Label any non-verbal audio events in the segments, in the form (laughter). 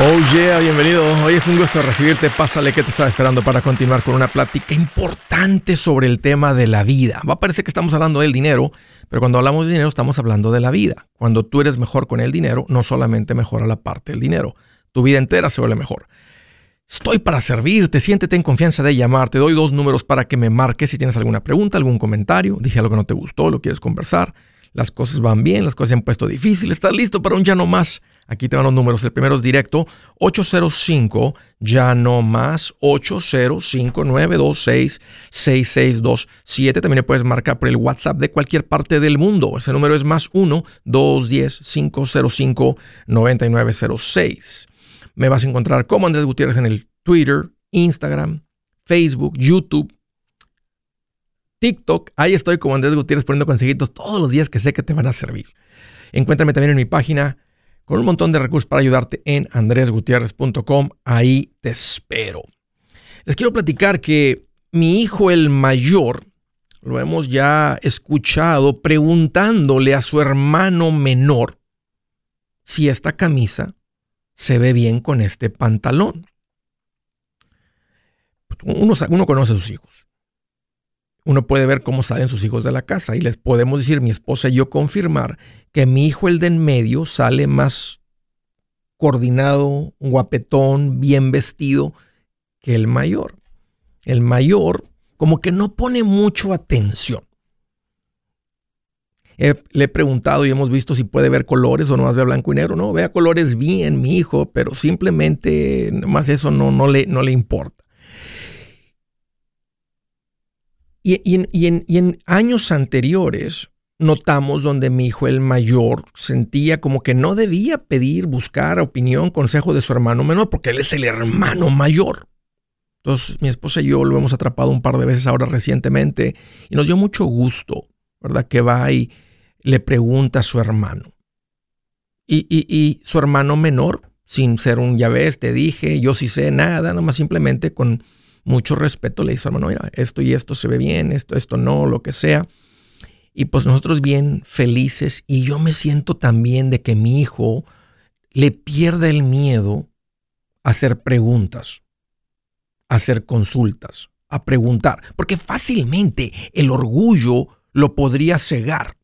Oh yeah, bienvenido. Hoy es un gusto recibirte. Pásale que te estaba esperando para continuar con una plática importante sobre el tema de la vida. Va a parecer que estamos hablando del dinero, pero cuando hablamos de dinero estamos hablando de la vida. Cuando tú eres mejor con el dinero, no solamente mejora la parte del dinero, tu vida entera se vuelve mejor. Estoy para servirte, siéntete en confianza de llamar. Te doy dos números para que me marques si tienes alguna pregunta, algún comentario, dije algo que no te gustó, lo quieres conversar. Las cosas van bien, las cosas se han puesto difíciles. ¿Estás listo para un ya no más? Aquí te van los números. El primero es directo, 805, ya no más, 805-926-6627. También le puedes marcar por el WhatsApp de cualquier parte del mundo. Ese número es más 1-210-505-9906. Me vas a encontrar como Andrés Gutiérrez en el Twitter, Instagram, Facebook, YouTube, TikTok. Ahí estoy como Andrés Gutiérrez poniendo consejitos todos los días que sé que te van a servir. Encuéntrame también en mi página con un montón de recursos para ayudarte en andresgutierrez.com. Ahí te espero. Les quiero platicar que mi hijo el mayor, lo hemos ya escuchado preguntándole a su hermano menor si esta camisa se ve bien con este pantalón. Uno, uno conoce a sus hijos. Uno puede ver cómo salen sus hijos de la casa y les podemos decir, mi esposa y yo confirmar que mi hijo, el de en medio, sale más coordinado, guapetón, bien vestido que el mayor. El mayor como que no pone mucho atención. le he preguntado y hemos visto si puede ver colores o nomás ve blanco y negro. No, vea colores bien, mi hijo, pero simplemente más eso no, no, le, no le importa. Y, y, en, y, años anteriores notamos donde mi hijo el mayor sentía como que no debía pedir, buscar opinión, consejo de su hermano menor, porque él es el hermano mayor. Entonces mi esposa y yo lo hemos atrapado un par de veces ahora recientemente y nos dio mucho gusto, ¿verdad? Que va y le pregunta a su hermano. Y, y su hermano menor, sin ser un ya ves, te dije, yo sí sé nada, nomás simplemente con mucho respeto le dice, hermano, mira, esto y esto se ve bien, esto, esto no, lo que sea. Y pues nosotros bien felices y yo me siento también de que mi hijo le pierda el miedo a hacer preguntas, a hacer consultas, a preguntar, porque fácilmente el orgullo lo podría cegar,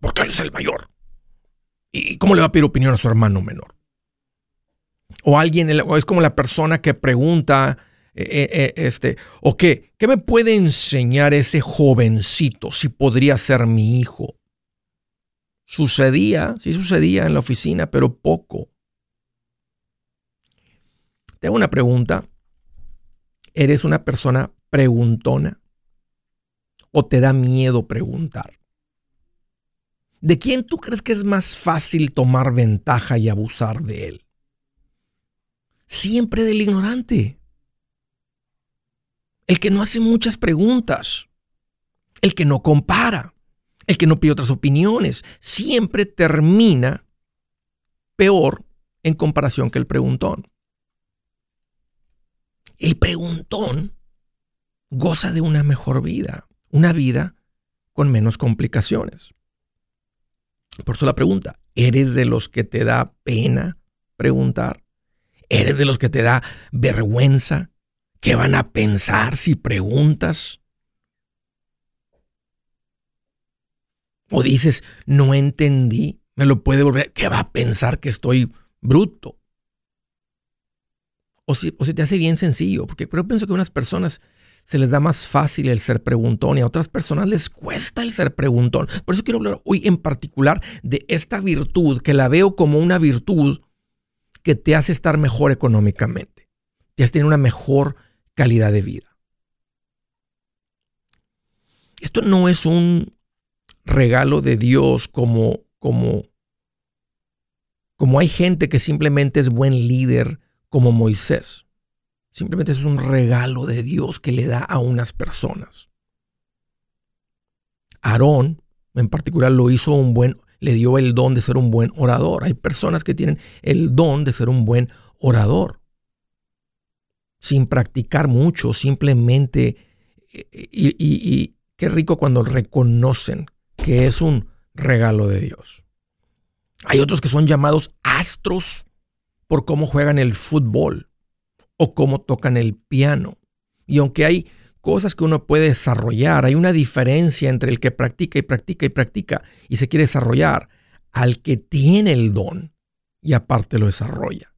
porque él es el mayor. ¿Y cómo le va a pedir opinión a su hermano menor? O alguien, o es como la persona que pregunta, eh, eh, este, o qué, ¿qué me puede enseñar ese jovencito si podría ser mi hijo? Sucedía, sí sucedía en la oficina, pero poco. Tengo una pregunta. ¿Eres una persona preguntona? ¿O te da miedo preguntar? ¿De quién tú crees que es más fácil tomar ventaja y abusar de él? Siempre del ignorante el que no hace muchas preguntas, el que no compara, el que no pide otras opiniones, siempre termina peor en comparación que el preguntón. El preguntón goza de una mejor vida, una vida con menos complicaciones. Por eso la pregunta, ¿eres de los que te da pena preguntar? ¿Eres de los que te da vergüenza ¿Qué van a pensar si preguntas? O dices, no entendí, me lo puede volver, ¿qué va a pensar que estoy bruto? O si, o te hace bien sencillo, porque yo pienso que a unas personas se les da más fácil el ser preguntón y a otras personas les cuesta el ser preguntón. Por eso quiero hablar hoy en particular de esta virtud, que la veo como una virtud que te hace estar mejor económicamente, te hace tener una mejor calidad de vida. Esto no es un regalo de Dios como, como, como hay gente que simplemente es buen líder como Moisés. Simplemente es un regalo de Dios que le da a unas personas. Aarón, en particular, lo hizo un buen, le dio el don de ser un buen orador. Hay personas que tienen el don de ser un buen orador sin practicar mucho, simplemente, y, qué rico cuando reconocen que es un regalo de Dios. Hay otros que son llamados astros por cómo juegan el fútbol o cómo tocan el piano. Y aunque hay cosas que uno puede desarrollar, hay una diferencia entre el que practica y practica y practica y se quiere desarrollar al que tiene el don y aparte lo desarrolla.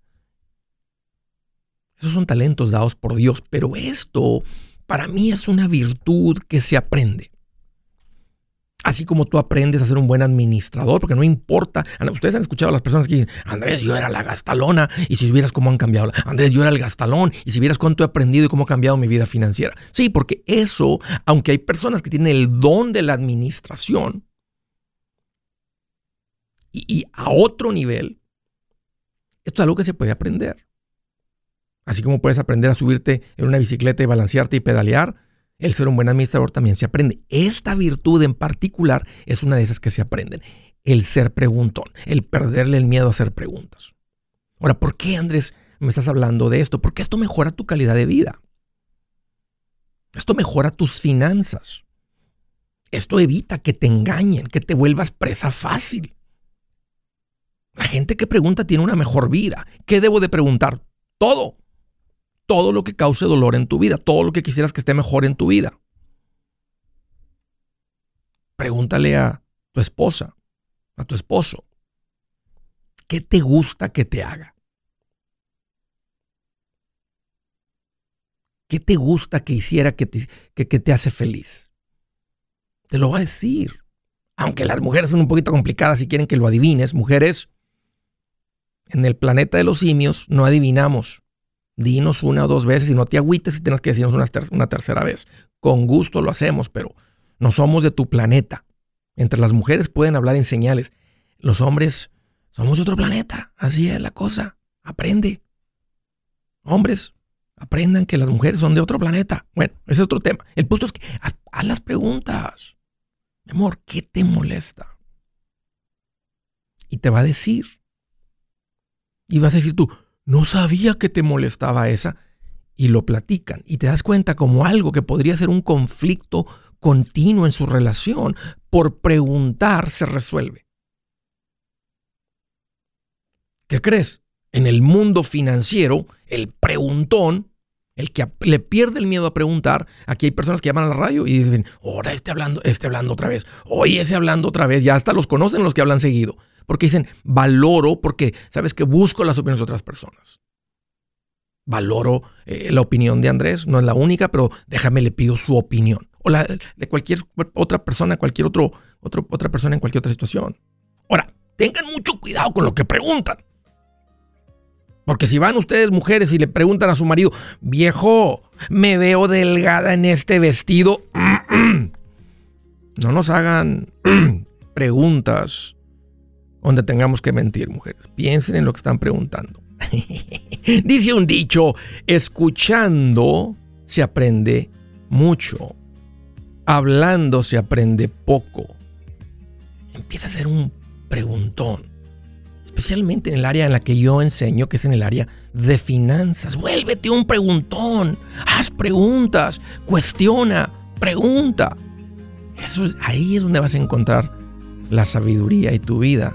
Esos son talentos dados por Dios, pero esto para mí es una virtud que se aprende. Así como tú aprendes a ser un buen administrador, porque no importa. Ustedes han escuchado a las personas que dicen, Andrés, yo era la gastalona, y si vieras cómo han cambiado. Andrés, yo era el gastalón, y si vieras cuánto he aprendido y cómo ha cambiado mi vida financiera. Sí, porque eso, aunque hay personas que tienen el don de la administración, y, y a otro nivel, esto es algo que se puede aprender. Así como puedes aprender a subirte en una bicicleta y balancearte y pedalear, el ser un buen administrador también se aprende. Esta virtud en particular es una de esas que se aprenden. El ser preguntón, el perderle el miedo a hacer preguntas. Ahora, ¿por qué, Andrés, me estás hablando de esto? Porque esto mejora tu calidad de vida. Esto mejora tus finanzas. Esto evita que te engañen, que te vuelvas presa fácil. La gente que pregunta tiene una mejor vida. ¿Qué debo de preguntar? Todo todo lo que cause dolor en tu vida, todo lo que quisieras que esté mejor en tu vida. Pregúntale a tu esposa, a tu esposo, ¿qué te gusta que te haga? ¿Qué te gusta que hiciera que te, hace feliz? Te lo va a decir. Aunque las mujeres son un poquito complicadas y quieren que lo adivines, mujeres, en el planeta de los simios no adivinamos. Dinos una o dos veces y no te agüites si tienes que decirnos una, tercera vez. Con gusto lo hacemos, pero no somos de tu planeta. Entre las mujeres pueden hablar en señales. Los hombres somos de otro planeta. Así es la cosa. Aprende. Hombres, aprendan que las mujeres son de otro planeta. Bueno, ese es otro tema. El punto es que haz, haz las preguntas. Mi amor, ¿qué te molesta? Y te va a decir. Y vas a decir tú, no sabía que te molestaba esa. Y lo platican. Y te das cuenta como algo que podría ser un conflicto continuo en su relación. Por preguntar se resuelve. ¿Qué crees? En el mundo financiero, el preguntón, el que le pierde el miedo a preguntar, aquí hay personas que llaman a la radio y dicen, ahora este hablando, este hablando otra vez, oye ese hablando otra vez, ya hasta los conocen los que hablan seguido porque dicen valoro, porque sabes que busco las opiniones de otras personas. Valoro eh, la opinión de Andrés, no es la única, pero déjame le pido su opinión. O la de cualquier otra persona, cualquier otro, otra persona en cualquier otra situación. Ahora, tengan mucho cuidado con lo que preguntan. Porque si van ustedes mujeres y le preguntan a su marido, viejo, me veo delgada en este vestido, (clears throat) no nos hagan (clears throat) preguntas donde tengamos que mentir, mujeres. Piensen en lo que están preguntando. (laughs) Dice un dicho, escuchando se aprende mucho, hablando se aprende poco. Empieza a ser un preguntón, especialmente en el área en la que yo enseño, que es en el área de finanzas. Vuélvete un preguntón, haz preguntas, cuestiona, pregunta. Eso, ahí es donde vas a encontrar la sabiduría y tu vida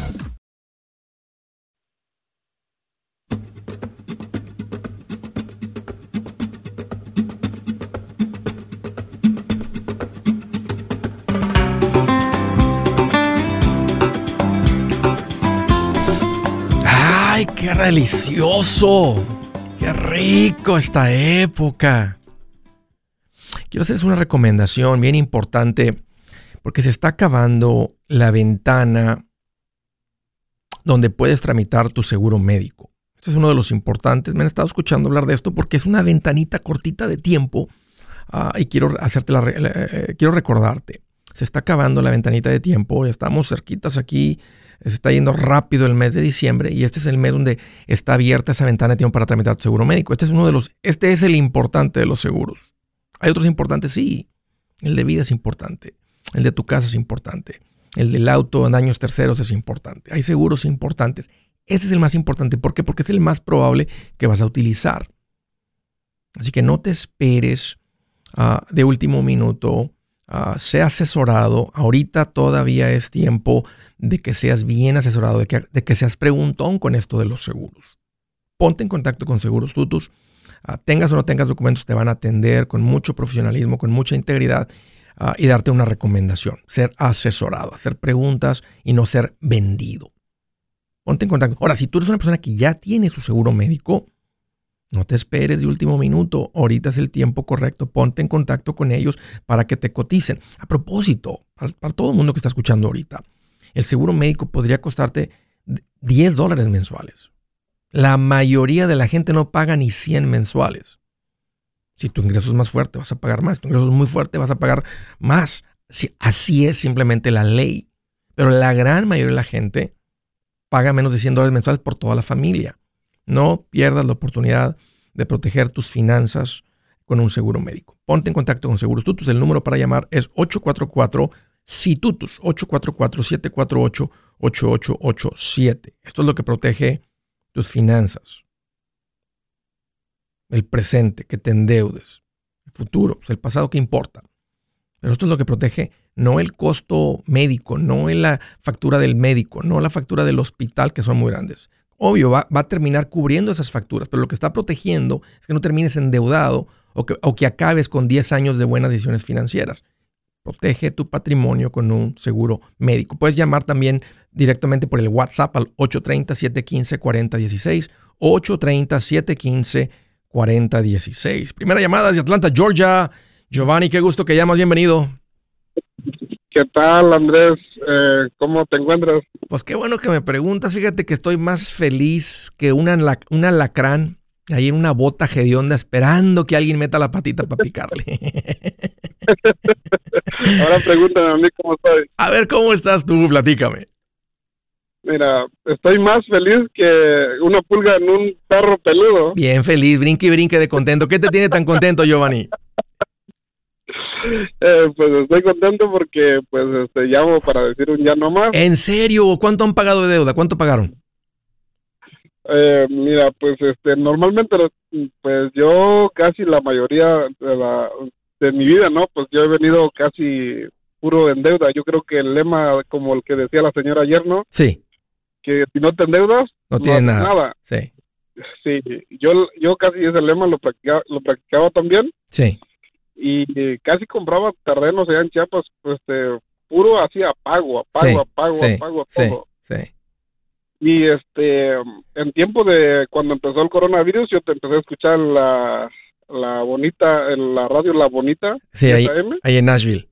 Delicioso! ¡Qué rico esta época! Quiero hacerles una recomendación bien importante porque se está acabando la ventana donde puedes tramitar tu seguro médico. Este es uno de los importantes. Me han estado escuchando hablar de esto porque es una ventanita cortita de tiempo uh, y quiero hacerte eh, quiero recordarte. Se está acabando la ventanita de tiempo. Estamos cerquitas aquí. Se está yendo rápido el mes de diciembre y este es el mes donde está abierta esa ventana de tiempo para tramitar tu seguro médico. Este es uno de los, este es el importante de los seguros. Hay otros importantes, sí. El de vida es importante. El de tu casa es importante. El del auto en daños terceros es importante. Hay seguros importantes. Ese es el más importante. ¿Por qué? Porque es el más probable que vas a utilizar. Así que no te esperes uh, de último minuto. Uh, sea asesorado. Ahorita todavía es tiempo de que seas bien asesorado, de que, de que seas preguntón con esto de los seguros. Ponte en contacto con Seguros Tutus. Uh, tengas o no tengas documentos, te van a atender con mucho profesionalismo, con mucha integridad uh, y darte una recomendación. Ser asesorado, hacer preguntas y no ser vendido. Ponte en contacto. Ahora, si tú eres una persona que ya tiene su seguro médico, no te esperes de último minuto. Ahorita es el tiempo correcto. Ponte en contacto con ellos para que te coticen. A propósito, para, todo el mundo que está escuchando ahorita, el seguro médico podría costarte 10 dólares mensuales. La mayoría de la gente no paga ni 100 mensuales. Si tu ingreso es más fuerte, vas a pagar más. Si tu ingreso es muy fuerte, vas a pagar más. Así es simplemente la ley. Pero la gran mayoría de la gente paga menos de 100 dólares mensuales por toda la familia. No pierdas la oportunidad de proteger tus finanzas con un seguro médico. Ponte en contacto con Seguros Tutus. El número para llamar es 844 SITUTUS 844-748-8887. Esto es lo que protege tus finanzas el presente, que te endeudes, el futuro, pues el pasado que importa. Pero esto es lo que protege no el costo médico, no la factura del médico, no la factura del hospital, que son muy grandes. Obvio, va, va, a terminar cubriendo esas facturas, pero lo que está protegiendo es que no termines endeudado o que, o que acabes con 10 años de buenas decisiones financieras. Protege tu patrimonio con un seguro médico. Puedes llamar también directamente por el WhatsApp al 830-715-4016, 830-715-4016. 4016. Primera llamada de Atlanta, Georgia. Giovanni, qué gusto que llamas, bienvenido. ¿Qué tal, Andrés? Eh, ¿Cómo te encuentras? Pues qué bueno que me preguntas. Fíjate que estoy más feliz que una, un alacrán ahí en una bota hedionda esperando que alguien meta la patita para picarle. (laughs) Ahora pregúntame a mí cómo estoy. A ver, ¿cómo estás tú? Platícame. Mira, estoy más feliz que una pulga en un perro peludo. Bien feliz, brinque y brinque de contento. ¿Qué te tiene tan contento, Giovanni? (laughs) Eh, pues estoy contento porque pues este llamo para decir un ya no más. ¿En serio? ¿Cuánto han pagado de deuda? ¿Cuánto pagaron? Eh, mira, pues este normalmente pues yo casi la mayoría de la de mi vida, ¿no? Pues yo he venido casi puro en deuda. Yo creo que el lema como el que decía la señora ayer, ¿no? Sí que si no te endeudas, no, no tienes nada. nada. Sí. Sí, yo, yo casi ese lema lo practicaba, lo practicaba también. Sí. Y casi compraba terrenos allá en Chiapas, este, puro así apago, apago, sí, apago, sí, apago, sí, todo. Sí. Y este, en tiempo de cuando empezó el coronavirus, yo te empecé a escuchar la, la bonita, la radio La Bonita. Sí, ahí, ahí en Nashville.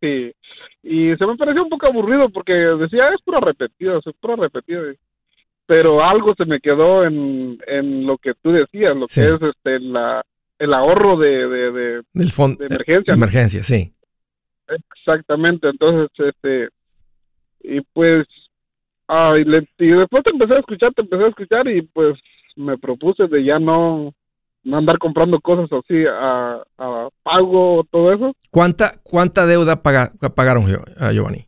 Sí, y se me pareció un poco aburrido porque decía, es pura repetida, es pura repetida. Pero algo se me quedó en, en lo que tú decías, lo que es este, la, el ahorro de, de, Del fondo de emergencia. emergencia, sí. Exactamente, entonces, este, y pues, ay, y después te empecé a escuchar, te empecé a escuchar y pues me propuse de ya no, no andar comprando cosas así a, a pago, todo eso. ¿Cuánta, cuánta deuda pagaron, a Giovanni?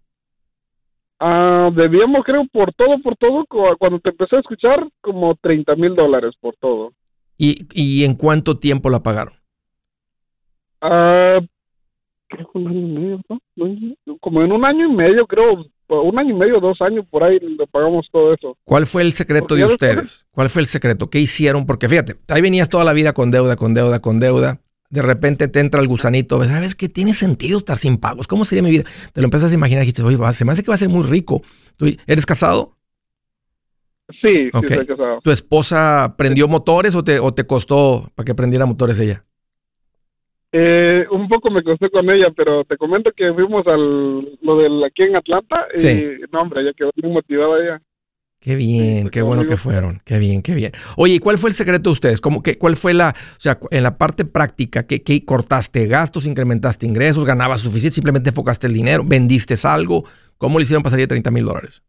Ah, debíamos, creo, por todo, por todo, cuando te empecé a escuchar, como 30 mil dólares por todo. ¿Y, ¿Y en cuánto tiempo la pagaron? Ah, creo que un año y medio, ¿no? Como en un año y medio, creo, un año y medio, dos años, por ahí le pagamos todo eso. ¿Cuál fue el secreto de ustedes? ¿Cuál fue el secreto? ¿Qué hicieron? Porque fíjate, ahí venías toda la vida con deuda, con deuda, con deuda. De repente te entra el gusanito, ¿sabes qué? Tiene sentido estar sin pagos. ¿Cómo sería mi vida? Te lo empiezas a imaginar y dices, oye, se me hace que va a ser muy rico. ¿Tú eres casado? Sí, sí, estoy casado. ¿Tu esposa prendió motores o te, o te costó para que prendiera motores ella? Eh, un poco me costó con ella, pero te comento que fuimos al lo del aquí en Atlanta y no hombre, ella quedó muy motivada ella. Qué bien, qué bueno que fueron, qué bien, qué bien. Oye, ¿y cuál fue el secreto de ustedes? ¿Cómo, que, ¿Cuál fue la, o sea, en la parte práctica, ¿qué, qué cortaste gastos, incrementaste ingresos, ganabas suficiente, simplemente enfocaste el dinero, vendiste algo? ¿Cómo le hicieron pasaría 30 mil dólares?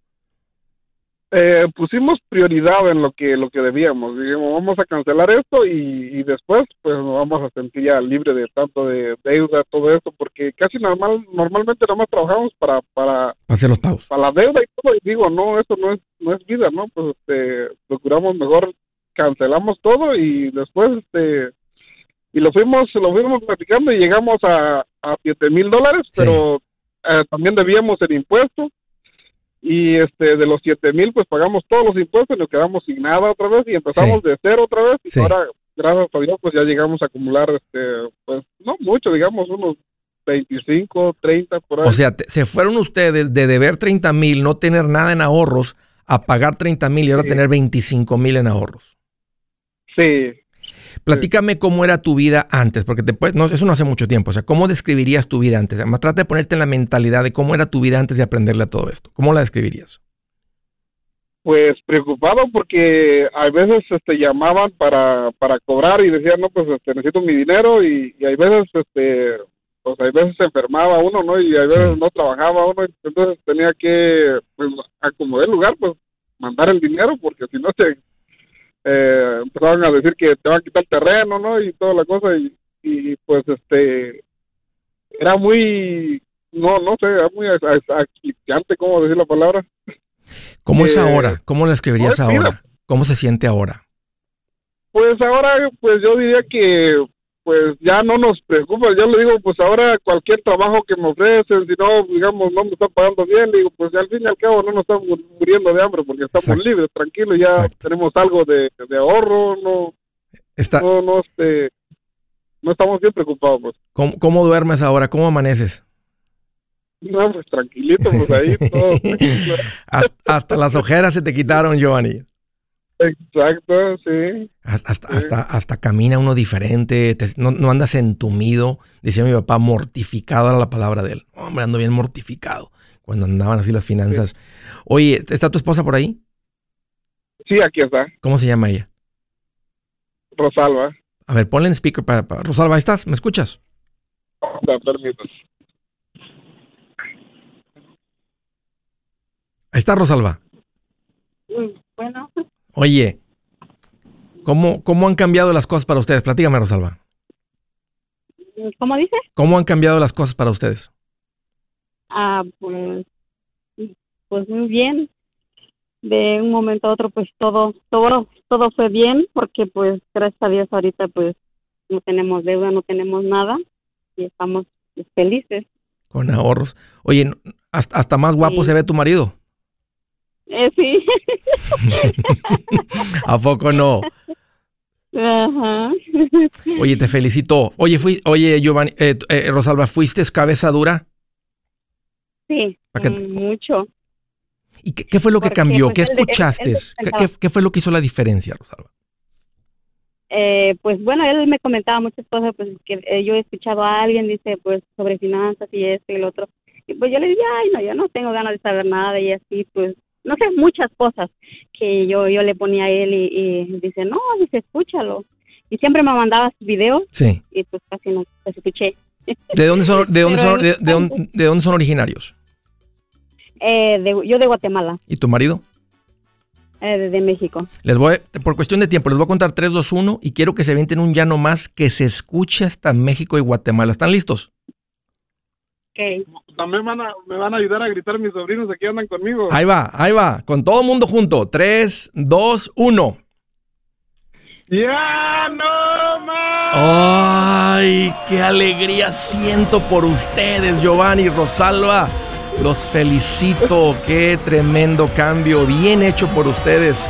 Eh, pusimos prioridad en lo que lo que debíamos. Dijimos, vamos a cancelar esto y, después pues nos vamos a sentir ya libre de tanto de deuda, todo esto, porque casi normal normalmente nada más trabajamos para para hacer los pagos. Para la deuda y todo. Y digo, no, esto no es no es vida, ¿no? Pues este, procuramos mejor cancelamos todo y después este y lo fuimos lo fuimos platicando y llegamos a, a siete mil dólares, pero eh, también debíamos el impuesto y este de los siete mil pues pagamos todos los impuestos y nos quedamos sin nada otra vez y empezamos de cero otra vez. Y ahora gracias a Dios pues ya llegamos a acumular este pues no mucho digamos unos 25, 30 por ahí. O sea, se fueron ustedes de deber 30 mil, no tener nada en ahorros, a pagar 30 mil y ahora tener 25 mil en ahorros. Sí, Platícame cómo era tu vida antes, porque después, no, eso no hace mucho tiempo. O sea, ¿cómo describirías tu vida antes? Además, trata de ponerte en la mentalidad de cómo era tu vida antes de aprenderle a todo esto. ¿Cómo la describirías? Pues preocupado porque a veces este, llamaban para, para cobrar y decían, no, pues este, necesito mi dinero y, y hay veces, este, pues hay veces se enfermaba uno, ¿no? Y a veces no trabajaba uno, entonces tenía que, pues, acomodar el lugar, pues mandar el dinero porque si no se eh, empezaron a decir que te van a quitar terreno, ¿no? Y toda la cosa, y, y pues este, era muy, no, no sé, era muy asfixiante, ¿cómo decir la palabra? ¿Cómo es eh, ahora? ¿Cómo la escribirías ahora? ¿Cómo se siente ahora? Pues ahora, pues yo diría que pues ya no nos preocupa. Yo le digo, pues ahora cualquier trabajo que me ofrecen, si no, digamos, no me están pagando bien, le digo, pues al fin y al cabo no nos estamos muriendo de hambre porque estamos libres, tranquilos, ya tenemos algo de, ahorro, no, Está... no, no, este, no estamos bien preocupados. Pues. ¿Cómo, duermes ahora? ¿Cómo amaneces? No, pues tranquilito, pues ahí todo. (laughs) hasta, hasta las ojeras se te quitaron, Giovanni. Exacto, sí. Hasta, hasta, hasta camina uno diferente, no, andas entumido. Decía mi papá, mortificado era la palabra de él. Hombre, ando bien mortificado cuando andaban así las finanzas. Oye, ¿está tu esposa por ahí? Sí, aquí está. ¿Cómo se llama ella? Rosalba. A ver, ponle en speaker para, Rosalba, ¿ahí estás? ¿Me escuchas? Ahí está Rosalba. Bueno. Oye, ¿cómo, ¿cómo han cambiado las cosas para ustedes? Platícame, Rosalba. ¿Cómo dice? ¿Cómo han cambiado las cosas para ustedes? Ah, pues, pues muy bien. De un momento a otro, pues todo, todo, todo fue bien, porque pues gracias a Dios ahorita pues no tenemos deuda, no tenemos nada y estamos felices. Con ahorros. Oye, hasta, hasta más guapo se ve tu marido. Eh, sí. (laughs) ¿A poco no? Ajá. Oye, te felicito. Oye, fui, oye, Giovanni, eh, eh, Rosalba, ¿fuiste cabeza dura? Sí, mucho. ¿Y qué, fue lo que cambió? Pues, ¿Qué escuchaste? ¿Qué, fue lo que hizo la diferencia, Rosalba? Eh, pues bueno, él me comentaba muchas cosas, pues que eh, yo he escuchado a alguien, dice, pues sobre finanzas y esto y el otro. Y pues yo le dije, ay, no, yo no tengo ganas de saber nada y así, pues, no sé, muchas cosas que yo yo le ponía a él y, dice, no, dice, escúchalo. Y siempre me mandaba sus videos sí. y pues casi no los escuché. (laughs) ¿De dónde son, de dónde son, de, dónde, son originarios? Eh, yo de Guatemala. ¿Y tu marido? Eh, de, México. Les voy, por cuestión de tiempo, les voy a contar 3, 2, 1 y quiero que se avienten un llano más que se escuche hasta México y Guatemala. ¿Están listos? Okay. También me van a ayudar a gritar mis sobrinos, aquí andan conmigo. Ahí va, ahí va, con todo el mundo junto. 3, 2, 1. ¡Ya no más! ¡Ay, qué alegría siento por ustedes, Giovanni y Rosalba! Los felicito, qué tremendo cambio, bien hecho por ustedes.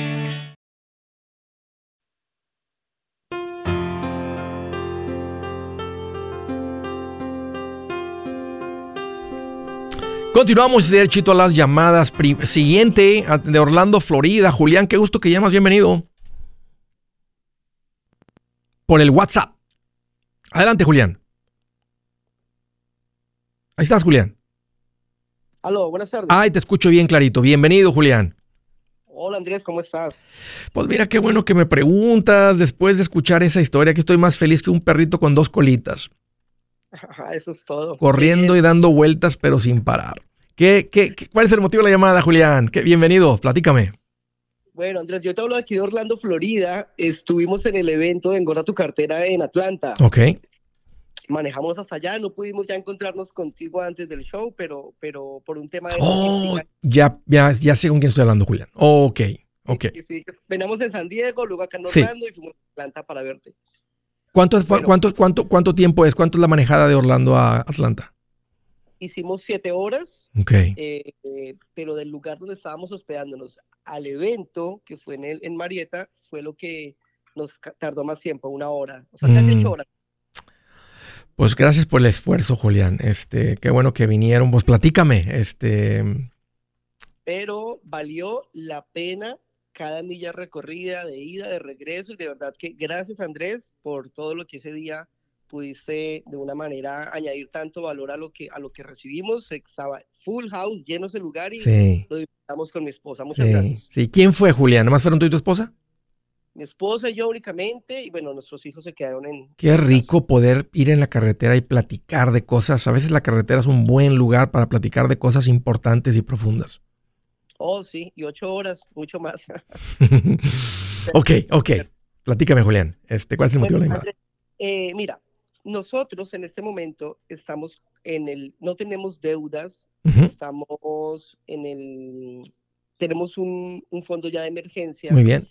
Continuamos derechito a las llamadas. Siguiente de Orlando, Florida. Julián, qué gusto que llamas. Bienvenido por el WhatsApp. Adelante, Julián. Ahí estás, Julián. Aló, buenas tardes. Ay, te escucho bien clarito. Bienvenido, Julián. Hola, Andrés, ¿cómo estás? Pues mira, qué bueno que me preguntas después de escuchar esa historia, que estoy más feliz que un perrito con dos colitas. (laughs) Eso es todo. Corriendo y dando vueltas, pero sin parar. ¿Qué, qué, cuál es el motivo de la llamada, Julián? ¿Qué, bienvenido, platícame. Bueno, Andrés, yo te hablo aquí de Orlando, Florida. Estuvimos en el evento de Engorda tu cartera en Atlanta. Ok. Manejamos hasta allá, no pudimos ya encontrarnos contigo antes del show, pero, pero por un tema de... Oh, ya, ya, ya sé con quién estoy hablando, Julián. ok, ok. Sí, sí, venamos en San Diego, luego acá en Orlando y fuimos a Atlanta para verte. ¿Cuánto, cuánto, cuánto, ¿Cuánto tiempo es? ¿Cuánto es la manejada de Orlando a Atlanta? Hicimos siete horas, eh, pero del lugar donde estábamos hospedándonos al evento, que fue en, el, en Marietta, fue lo que nos tardó más tiempo, una hora, o sea, casi ocho mm. horas. Pues gracias por el esfuerzo, Julián. Este, qué bueno que vinieron. Pues platícame, este. Pero valió la pena cada milla recorrida, de ida, de regreso, y de verdad que gracias Andrés por todo lo que ese día pudiste de una manera añadir tanto valor a lo que a lo que recibimos. Estaba full house, lleno ese lugar y lo disfrutamos con mi esposa. Muchas gracias. Sí, ¿quién fue Julián? ¿Nomás fueron tú y tu esposa? Mi esposa y yo únicamente, y bueno, nuestros hijos se quedaron en... Qué rico poder ir en la carretera y platicar de cosas. A veces la carretera es un buen lugar para platicar de cosas importantes y profundas. Oh, sí, y ocho horas, mucho más. (laughs) ok, ok. Platícame, Julián. Este, ¿Cuál es el motivo de la llamada? Eh, mira, nosotros en este momento estamos en el, no tenemos deudas, estamos en el, tenemos un, fondo ya de emergencia. Muy bien.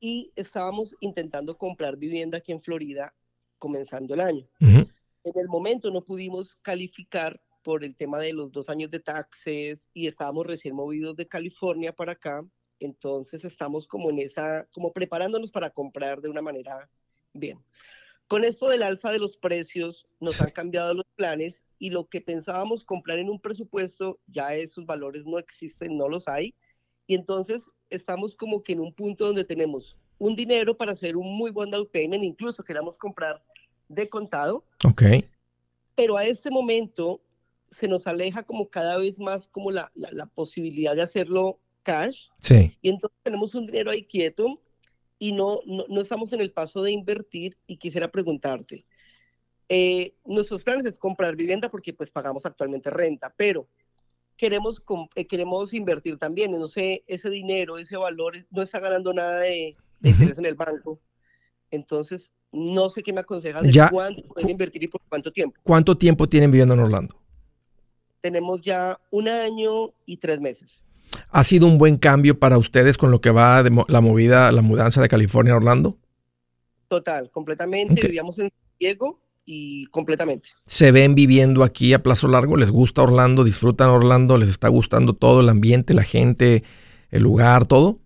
Y estábamos intentando comprar vivienda aquí en Florida comenzando el año. En el momento no pudimos calificar por el tema de los dos años de taxes y estábamos recién movidos de California para acá. Entonces estamos como en esa, como preparándonos para comprar de una manera bien. Con esto del alza de los precios, nos han cambiado los planes y lo que pensábamos comprar en un presupuesto, ya esos valores no existen, no los hay. Y entonces estamos como que en un punto donde tenemos un dinero para hacer un muy buen down payment, incluso queramos comprar de contado. Ok. Pero a este momento se nos aleja como cada vez más como la, la, la posibilidad de hacerlo cash. Sí. Y entonces tenemos un dinero ahí quieto y no, no, estamos en el paso de invertir y quisiera preguntarte, eh, nuestros planes es comprar vivienda porque pues pagamos actualmente renta, pero queremos, eh, queremos invertir también, no sé, ese dinero, ese valor no está ganando nada de, interés en el banco. Entonces, no sé qué me aconsejas de ya, cuánto pueden invertir y por cuánto tiempo. ¿Cuánto tiempo tienen viviendo en Orlando? Tenemos ya un año y tres meses. ¿Ha sido un buen cambio para ustedes con lo que va de la movida, la mudanza de California a Orlando? Total, completamente. Vivíamos en Diego y completamente. ¿Se ven viviendo aquí a plazo largo? ¿Les gusta Orlando? ¿Disfrutan Orlando? ¿Les está gustando todo el ambiente, la gente, el lugar, todo?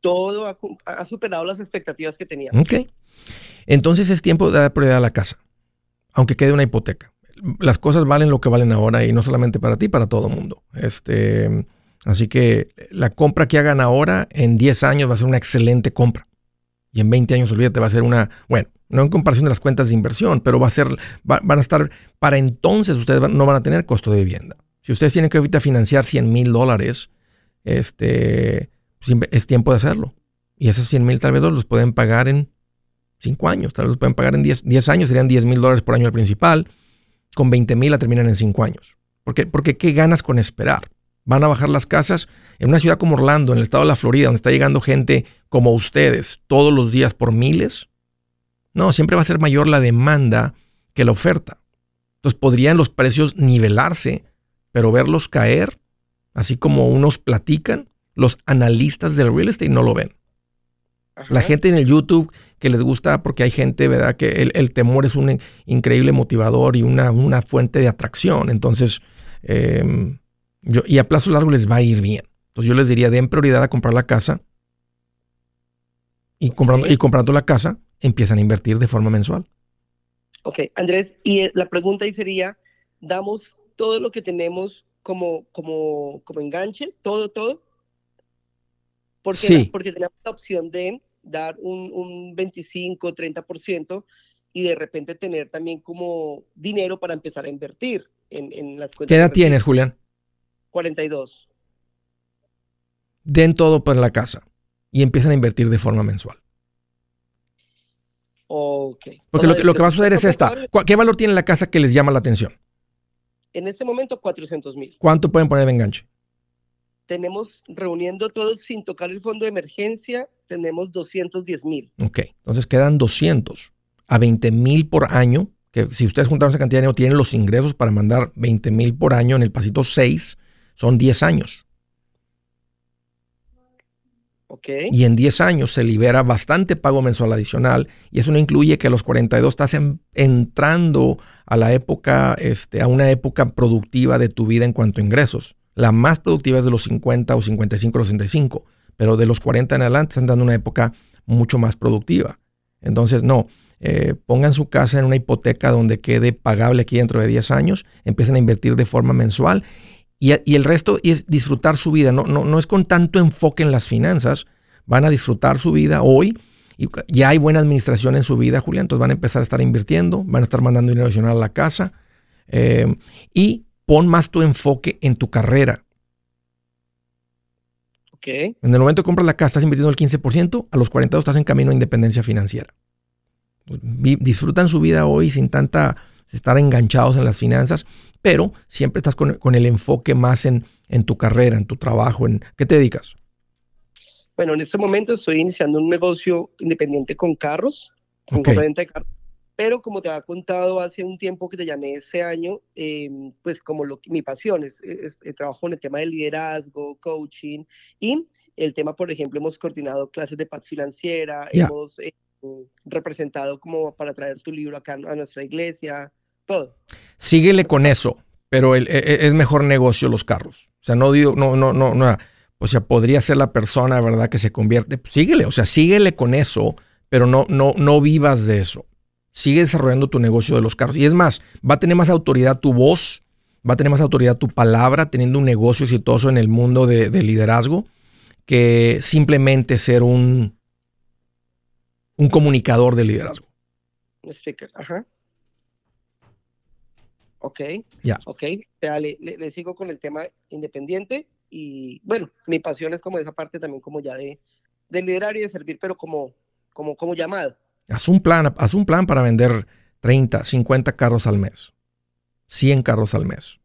Todo ha, superado las expectativas que teníamos. Ok. Entonces es tiempo de dar prioridad a la casa, aunque quede una hipoteca. Las cosas valen lo que valen ahora y no solamente para ti, para todo el mundo. Este, así que la compra que hagan ahora en 10 años va a ser una excelente compra. Y en 20 años, olvídate, va a ser una, bueno, no en comparación de las cuentas de inversión, pero va a ser, van a estar, para entonces ustedes no van a tener costo de vivienda. Si ustedes tienen que ahorita financiar 100 mil dólares, este, pues, es tiempo de hacerlo. Y esos 100 mil tal vez los pueden pagar en 5 años, tal vez los pueden pagar en 10, 10 años, serían 10 mil dólares por año al principal, con 20 mil la terminan en 5 años. Porque, porque ¿qué ganas con esperar? Van a bajar las casas en una ciudad como Orlando, en el estado de la Florida, donde está llegando gente como ustedes todos los días por miles no, siempre va a ser mayor la demanda que la oferta. Entonces podrían los precios nivelarse, pero verlos caer, así como unos platican, los analistas del real estate no lo ven. La gente en el YouTube que les gusta, porque hay gente, ¿verdad? Que el, temor es un increíble motivador y una, una fuente de atracción. Entonces, em, yo, y a plazo largo les va a ir bien. Entonces yo les diría, den prioridad a comprar la casa. Y comprando, y comprando la casa, empiezan a invertir de forma mensual. Ok, Andrés, y eh, la pregunta ahí sería, ¿damos todo lo que tenemos como, como, como enganche? ¿Todo, todo? Porque, sí. porque tenemos la opción de dar un, un 25, 30% y de repente tener también como dinero para empezar a invertir en, en las cuentas. ¿Qué edad tienes, Julián? 42. Den todo para la casa y empiezan a invertir de forma mensual. Ok. Porque lo, que va a suceder es esta. ¿Qué valor tiene la casa que les llama la atención? En este momento, 400 mil. ¿Cuánto pueden poner de enganche? Tenemos, reuniendo todos sin tocar el fondo de emergencia, tenemos 210 mil. Ok, entonces quedan 200 a 20 mil por año, que si ustedes juntaron esa cantidad de dinero, tienen los ingresos para mandar 20 mil por año en el pasito 6, son 10 años. Y en 10 años se libera bastante pago mensual adicional y eso no incluye que a los 42 estás entrando a la época, este, a una época productiva de tu vida en cuanto a ingresos. La más productiva es de los 50 o 55 o 65, pero de los 40 en adelante están dando una época mucho más productiva. Entonces, no, eh, pongan su casa en una hipoteca donde quede pagable aquí dentro de 10 años, empiecen a invertir de forma mensual y, el resto es disfrutar su vida. No, no, no es con tanto enfoque en las finanzas. Van a disfrutar su vida hoy. Y ya hay buena administración en su vida, Julián. Entonces van a empezar a estar invirtiendo, van a estar mandando dinero adicional a la casa. Eh, y pon más tu enfoque en tu carrera. Ok. En el momento que compras la casa, estás invirtiendo el 15%, a los 42 estás en camino a independencia financiera. Disfrutan su vida hoy sin tanta estar enganchados en las finanzas, pero siempre estás con, el enfoque más en, en, tu carrera, en tu trabajo, en qué te dedicas. Bueno, en este momento estoy iniciando un negocio independiente con carros, con venta de carros. Pero como te había contado hace un tiempo que te llamé ese año, em, pues como lo, mi pasión es, trabajo en el tema de liderazgo, coaching y el tema, por ejemplo, hemos coordinado clases de paz financiera, hemos eh, representado como para traer tu libro acá a nuestra iglesia, todo. Síguele con eso, pero el, e, e, es mejor negocio los carros. O sea, no digo, no, no, no, no. O sea, podría ser la persona, ¿verdad?, que se convierte. Síguele, o sea, síguele con eso, pero no, no, no vivas de eso. Sigue desarrollando tu negocio de los carros. Y es más, va a tener más autoridad tu voz, va a tener más autoridad tu palabra, teniendo un negocio exitoso en el mundo de, de liderazgo, que simplemente ser un, un comunicador de liderazgo. Un speaker, ajá. Ok. Ya. Ok. Le, le, sigo con el tema independiente y bueno, mi pasión es como esa parte también como ya de, de liderar y de servir, pero como, como, como llamado. Haz un plan, haz un plan para vender 30, 50 carros al mes, 100 carros al mes.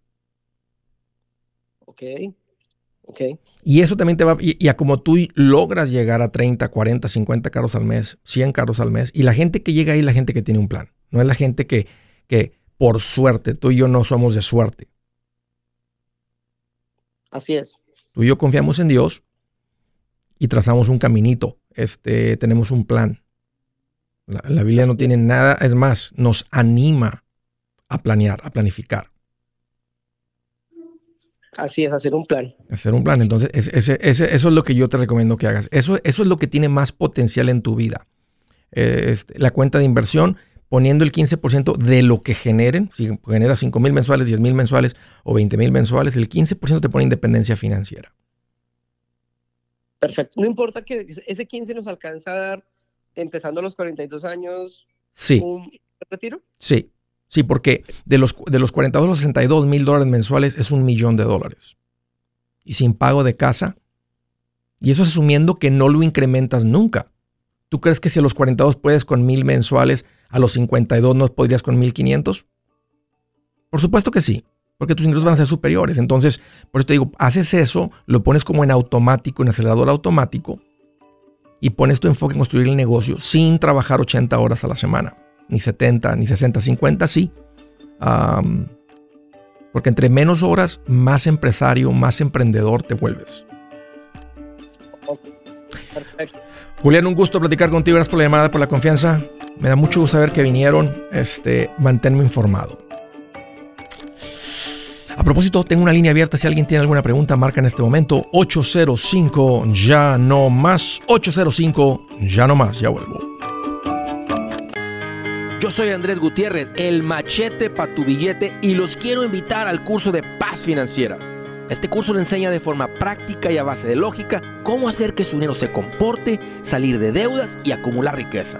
Ok, ok. Y eso también te va, y, a como tú logras llegar a 30, 40, 50 carros al mes, 100 carros al mes, y la gente que llega ahí es la gente que tiene un plan, no es la gente que, que por suerte, tú y yo no somos de suerte. Así es. Tú y yo confiamos en Dios y trazamos un caminito. Este, tenemos un plan. La, Biblia no tiene nada, es más, nos anima a planear, a planificar. Así es, hacer un plan. Hacer un plan. Entonces, ese, eso es lo que yo te recomiendo que hagas. Eso, eso es lo que tiene más potencial en tu vida. Este, la cuenta de inversión, poniendo el 15% de lo que generen, si genera 5 mil mensuales, 10 mil mensuales o 20 mil mensuales, el 15% te pone independencia financiera. Perfecto. No importa que ese 15 nos alcanza a dar, empezando a los 42 años, sí. un retiro. Sí, sí, porque de los, de los 42 a los 62 mil dólares mensuales es un millón de dólares. Y sin pago de casa. Y eso es asumiendo que no lo incrementas nunca. ¿Tú crees que si a los 42 puedes con mil mensuales, a los 52 no podrías con 1500? Por supuesto que sí, porque tus ingresos van a ser superiores. Entonces, por eso te digo, haces eso, lo pones como en automático, en acelerador automático, y pones tu enfoque en construir el negocio sin trabajar 80 horas a la semana, ni 70, ni 60, 50, sí. porque entre menos horas, más empresario, más emprendedor te vuelves. Perfecto. Julián, un gusto platicar contigo. Gracias por la llamada, por la confianza. Me da mucho gusto saber que vinieron. Este, manténme informado. A propósito, tengo una línea abierta. Si alguien tiene alguna pregunta, marca en este momento 805 ya no más. 805 ya no más. Ya vuelvo. Yo soy Andrés Gutiérrez, el machete para tu billete, y los quiero invitar al curso de paz financiera. Este curso le enseña de forma práctica y a base de lógica cómo hacer que su dinero se comporte, salir de deudas y acumular riqueza.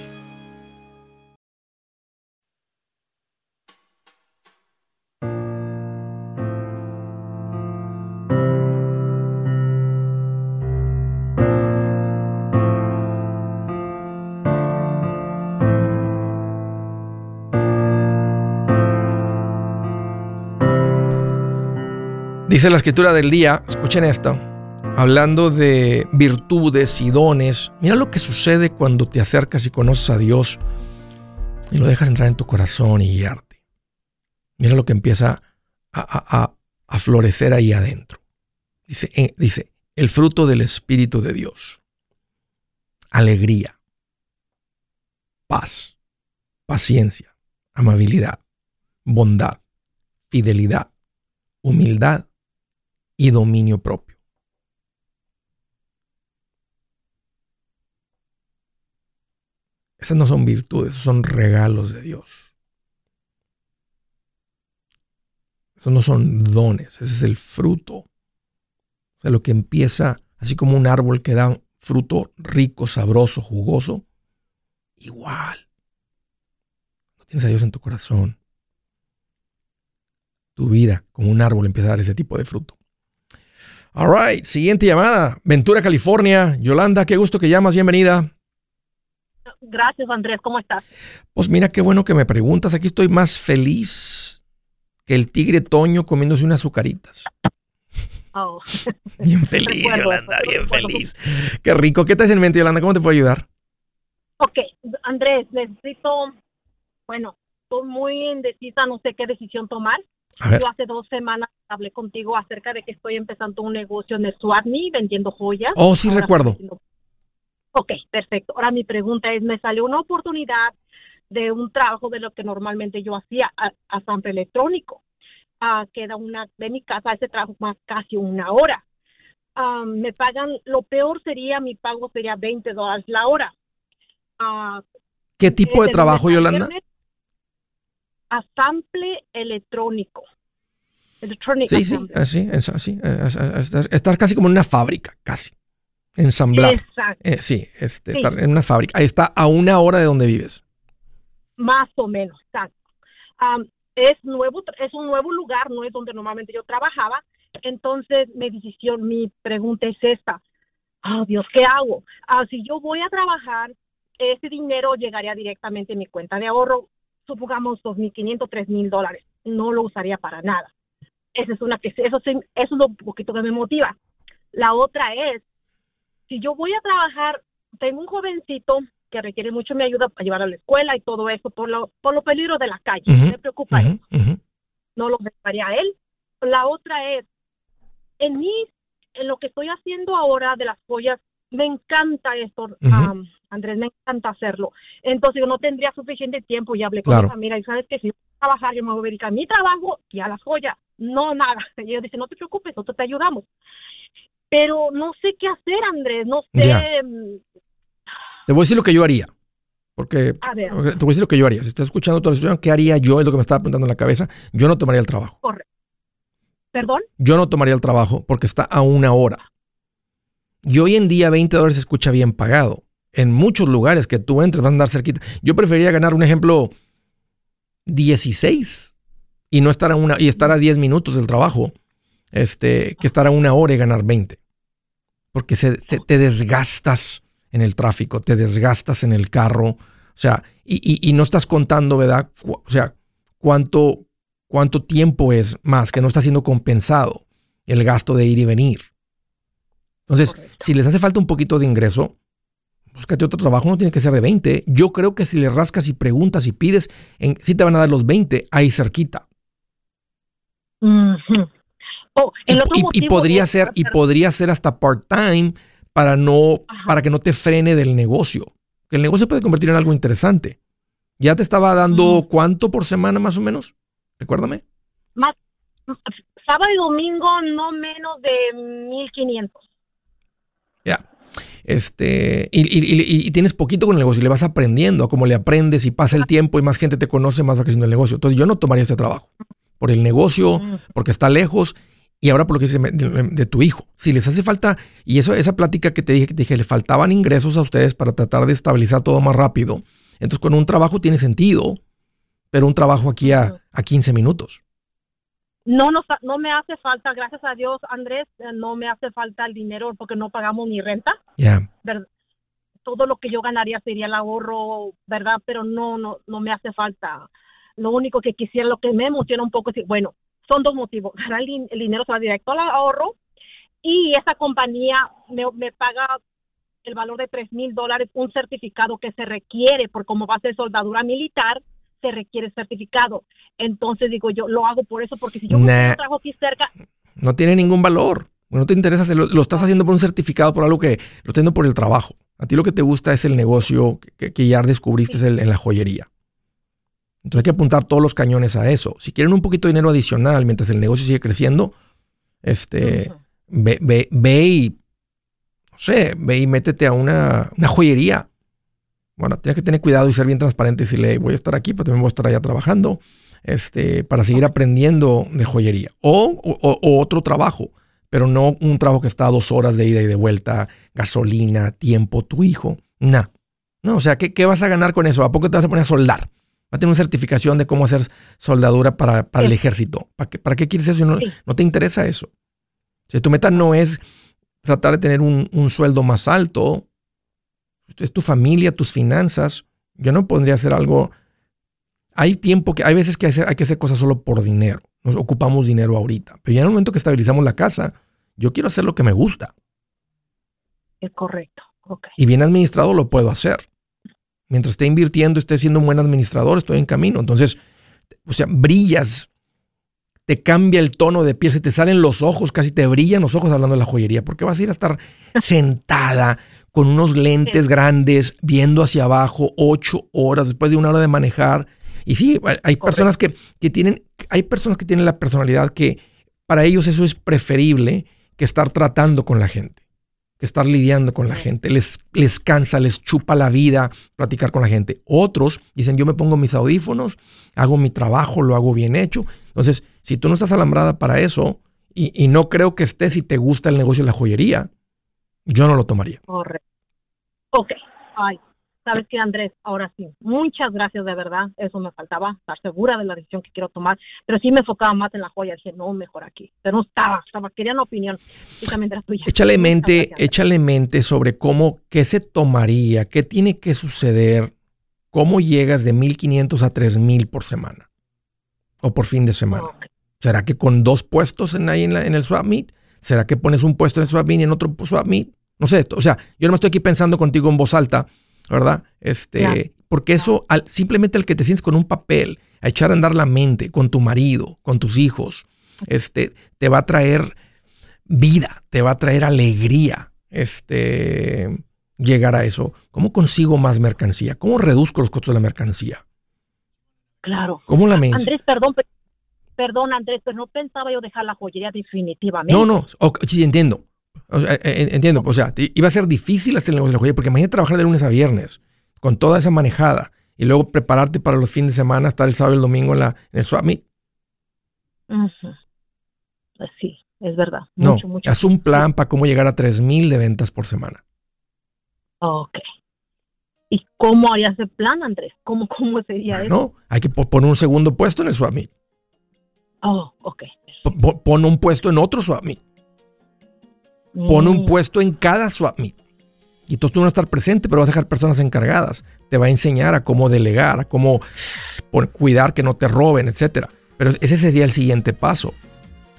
Dice la escritura del día, escuchen esto, hablando de virtudes y dones. Mira lo que sucede cuando te acercas y conoces a Dios y lo dejas entrar en tu corazón y guiarte. Mira lo que empieza a, florecer ahí adentro. Dice, eh, dice, el fruto del Espíritu de Dios. Alegría, paz, paciencia, amabilidad, bondad, fidelidad, humildad y dominio propio. Esas no son virtudes, son regalos de Dios. Esos no son dones, ese es el fruto. O sea, lo que empieza así como un árbol que da fruto rico, sabroso, jugoso, igual. No tienes a Dios en tu corazón. Tu vida como un árbol empieza a dar ese tipo de fruto. All right, siguiente llamada. Ventura, California. Yolanda, qué gusto que llamas. Bienvenida. Gracias, Andrés. ¿Cómo estás? Pues mira, qué bueno que me preguntas. Aquí estoy más feliz que el tigre Toño comiéndose unas azucaritas. Oh. (laughs) Bien feliz, Yolanda, bien feliz. Qué rico. ¿Qué te en mente, Yolanda? ¿Cómo te puedo ayudar? Ok, Andrés, necesito, bueno, estoy muy indecisa, no sé qué decisión tomar. Yo hace dos semanas hablé contigo acerca de que estoy empezando un negocio en el Swatney vendiendo joyas. Oh, sí, recuerdo. Ok, perfecto. Ahora mi pregunta es, me salió una oportunidad de un trabajo de lo que normalmente yo hacía a, a electrónico. Uh, queda una de mi casa, ese trabajo más casi una hora. me pagan, lo peor sería, mi pago sería 20 dólares la hora. Uh, ¿Qué tipo de trabajo, Yolanda? A sample sí, sí, así, así. estar casi como en una fábrica, casi. Ensamblar. Exacto. Eh, sí, este, estar en una fábrica. Ahí está a una hora de donde vives. Más o menos, exacto. es nuevo, es un nuevo lugar, no es donde normalmente yo trabajaba. Entonces, mi decisión, mi pregunta es esta. Oh, Dios, ¿qué hago? Ah, si yo voy a trabajar, ese dinero llegaría directamente a mi cuenta de ahorro, supongamos 2.500, 3.000 dólares. No lo usaría para nada. Esa es una que, eso, eso es lo poquito que me motiva. La otra es, si yo voy a trabajar, tengo un jovencito que requiere mucho mi ayuda para llevar a la escuela y todo eso por lo, por los peligros de la calle. me preocupa eso. No lo dejaría a él. La otra es, en mí, en lo que estoy haciendo ahora de las joyas, me encanta esto, Andrés, me encanta hacerlo. Entonces yo no tendría suficiente tiempo y hablé con mi familia y sabes que si voy a trabajar, yo me voy a dedicar a mi trabajo y a las joyas. No, nada. (laughs) Y ellos dicen, no te preocupes, nosotros te ayudamos. Pero no sé qué hacer, Andrés, no sé. Mm, te voy a decir lo que yo haría. Porque te voy a decir lo que yo haría. Si estás escuchando toda la situación, ¿qué haría yo? Es lo que me estaba preguntando en la cabeza. Yo no tomaría el trabajo. Correcto. ¿Perdón? Yo no tomaría el trabajo porque está a una hora. Y hoy en día 20 dólares se escucha bien pagado. En muchos lugares que tú entres van a andar cerquita. Yo preferiría ganar un ejemplo 16 y no estar a una y estar a 10 minutos del trabajo, este, que estar a una hora y ganar 20. Porque se, te desgastas en el tráfico, te desgastas en el carro, o sea, y, no estás contando, ¿verdad? O sea, cuánto, cuánto tiempo es más que no está siendo compensado el gasto de ir y venir. Entonces, si les hace falta un poquito de ingreso, búscate otro trabajo, no tiene que ser de 20. Yo creo que si le rascas y preguntas y pides, en, sí te van a dar los 20 ahí cerquita. Oh, y, podría ser, y podría ser hasta part-time para no, para que no te frene del negocio. El negocio puede convertir en algo interesante. ¿Ya te estaba dando cuánto por semana más o menos? Recuérdame. Más, sábado y domingo no menos de 1500. Ya. Este, y, tienes poquito con el negocio y le vas aprendiendo a cómo le aprendes y pasa el tiempo y más gente te conoce, más va creciendo el negocio. Entonces yo no tomaría ese trabajo por el negocio, porque está lejos y ahora por lo que dice de, tu hijo. Si les hace falta, y eso, esa plática que te dije, que te dije, le faltaban ingresos a ustedes para tratar de estabilizar todo más rápido. Entonces, con un trabajo tiene sentido, pero un trabajo aquí a, a 15 minutos. No, no, no me hace falta, gracias a Dios, Andrés, eh, no me hace falta el dinero porque no pagamos ni renta. Ya. Todo lo que yo ganaría sería el ahorro, ¿verdad? Pero no, no, no me hace falta. Lo único que quisiera, lo que me emociona un poco es, bueno, son dos motivos. Ganar el, dinero se va directo al ahorro y esa compañía me, paga el valor de tres mil dólares, un certificado que se requiere por como va a ser soldadura militar, se requiere certificado. Entonces digo yo, lo hago por eso, porque si yo trabajo aquí cerca... No tiene ningún valor. No te interesa, lo, lo, estás haciendo por un certificado, por algo que lo estás haciendo por el trabajo. A ti lo que te gusta es el negocio que, ya descubriste en la joyería. Entonces hay que apuntar todos los cañones a eso. Si quieren un poquito de dinero adicional mientras el negocio sigue creciendo, este, ve, ve, ve, y, no sé, ve y métete a una, joyería. Bueno, tienes que tener cuidado y ser bien transparente y decirle, voy a estar aquí, pero también voy a estar allá trabajando, este, para seguir aprendiendo de joyería. O, otro trabajo, pero no un trabajo que está a dos horas de ida y de vuelta, gasolina, tiempo, tu hijo. No. No, o sea, ¿qué, ¿qué vas a ganar con eso? ¿A poco te vas a poner a soldar? Va a tener una certificación de cómo hacer soldadura para, el ejército. ¿Para qué, ¿Para qué quieres eso? No, no, te interesa eso. Si tu meta no es tratar de tener un, sueldo más alto, es tu familia, tus finanzas. Yo no podría hacer algo. Hay tiempo que, hay veces que hay que hacer cosas solo por dinero. Nos ocupamos dinero ahorita. Pero ya en el momento que estabilizamos la casa, yo quiero hacer lo que me gusta. Es correcto. Y bien administrado lo puedo hacer mientras esté invirtiendo, esté siendo un buen administrador, estoy en camino. Entonces, o sea, brillas te cambia el tono de piel, se te salen los ojos, casi te brillan los ojos hablando de la joyería, porque vas a ir a estar (laughs) sentada con unos lentes grandes, viendo hacia abajo ocho horas después de una hora de manejar. Y sí, hay personas que, que, tienen, hay personas que tienen la personalidad que para ellos eso es preferible que estar tratando con la gente, que estar lidiando con la gente. Les, les cansa, les chupa la vida platicar con la gente. Otros dicen, yo me pongo mis audífonos, hago mi trabajo, lo hago bien hecho. Entonces, si tú no estás alambrada para eso, y, y no creo que estés si te gusta el negocio de la joyería, yo no lo tomaría. Correcto. Ok. Ay, sabes que Andrés, ahora sí, muchas gracias de verdad. Eso me faltaba, estar segura de la decisión que quiero tomar. Pero sí me enfocaba más en la joya. Dije, no, mejor aquí. Pero no estaba, estaba, quería una opinión. Y también de la tuya. Échale mente, échale mente sobre cómo, qué se tomaría, qué tiene que suceder, cómo llegas de 1500 a 3000 por semana o por fin de semana. Okay. ¿Será que con dos puestos en ahí en, la, en el swap meet? ¿Será que pones un puesto en swap meet y en otro swap meet? No sé, o sea, yo no me estoy aquí pensando contigo en voz alta, ¿verdad? Este, porque eso, al, simplemente el que te sientes con un papel, a echar a andar la mente con tu marido, con tus hijos, este, te va a traer vida, te va a traer alegría, este, llegar a eso. ¿Cómo consigo más mercancía? ¿Cómo reduzco los costos de la mercancía? Claro. ¿Cómo la Andrés, perdón, pero perdón Andrés, pero no pensaba yo dejar la joyería definitivamente. No, no, okay, sí, entiendo. O sea, entiendo, o sea, iba a ser difícil hacer el negocio de la joyería, porque imagínate trabajar de lunes a viernes, con toda esa manejada, y luego prepararte para los fines de semana, estar el sábado y el domingo en, la, en el swap meet. Pues sí, es verdad. Mucho, no, mucho. haz un plan para cómo llegar a 3000 de ventas por semana. Ok. ¿Y cómo haría ese plan, Andrés? ¿Cómo, cómo sería bueno, eso? No, hay que poner un segundo puesto en el swap meet. Oh, ok. Pon un puesto en otro swap meet. Pon un puesto en cada swap meet. Y entonces tú no vas a estar presente, pero vas a dejar personas encargadas. Te va a enseñar a cómo delegar, a cómo cuidar que no te roben, etc. Pero ese sería el siguiente paso.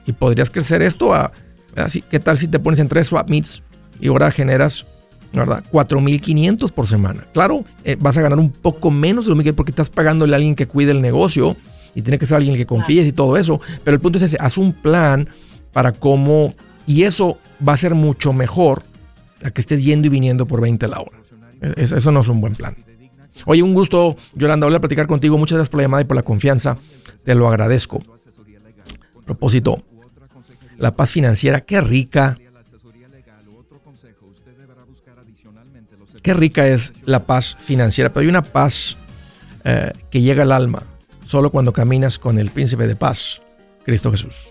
Y podrías crecer esto a... Así, ¿Qué tal si te pones en tres swap meets y ahora generas, ¿verdad? 4.500 por semana. Claro, eh, vas a ganar un poco menos de lo mismo porque estás pagándole a alguien que cuide el negocio y tiene que ser alguien que confíes y todo eso. Pero el punto es ese, haz un plan para cómo... Y eso va a ser mucho mejor a que estés yendo y viniendo por 20 la hora. Eso, no es un buen plan. Oye, un gusto, Yolanda, volver a platicar contigo. Muchas gracias por la llamada y por la confianza. Te lo agradezco. Propósito, la paz financiera, qué rica. Qué rica es la paz financiera, pero hay una paz eh, que llega al alma solo cuando caminas con el príncipe de paz, Cristo Jesús.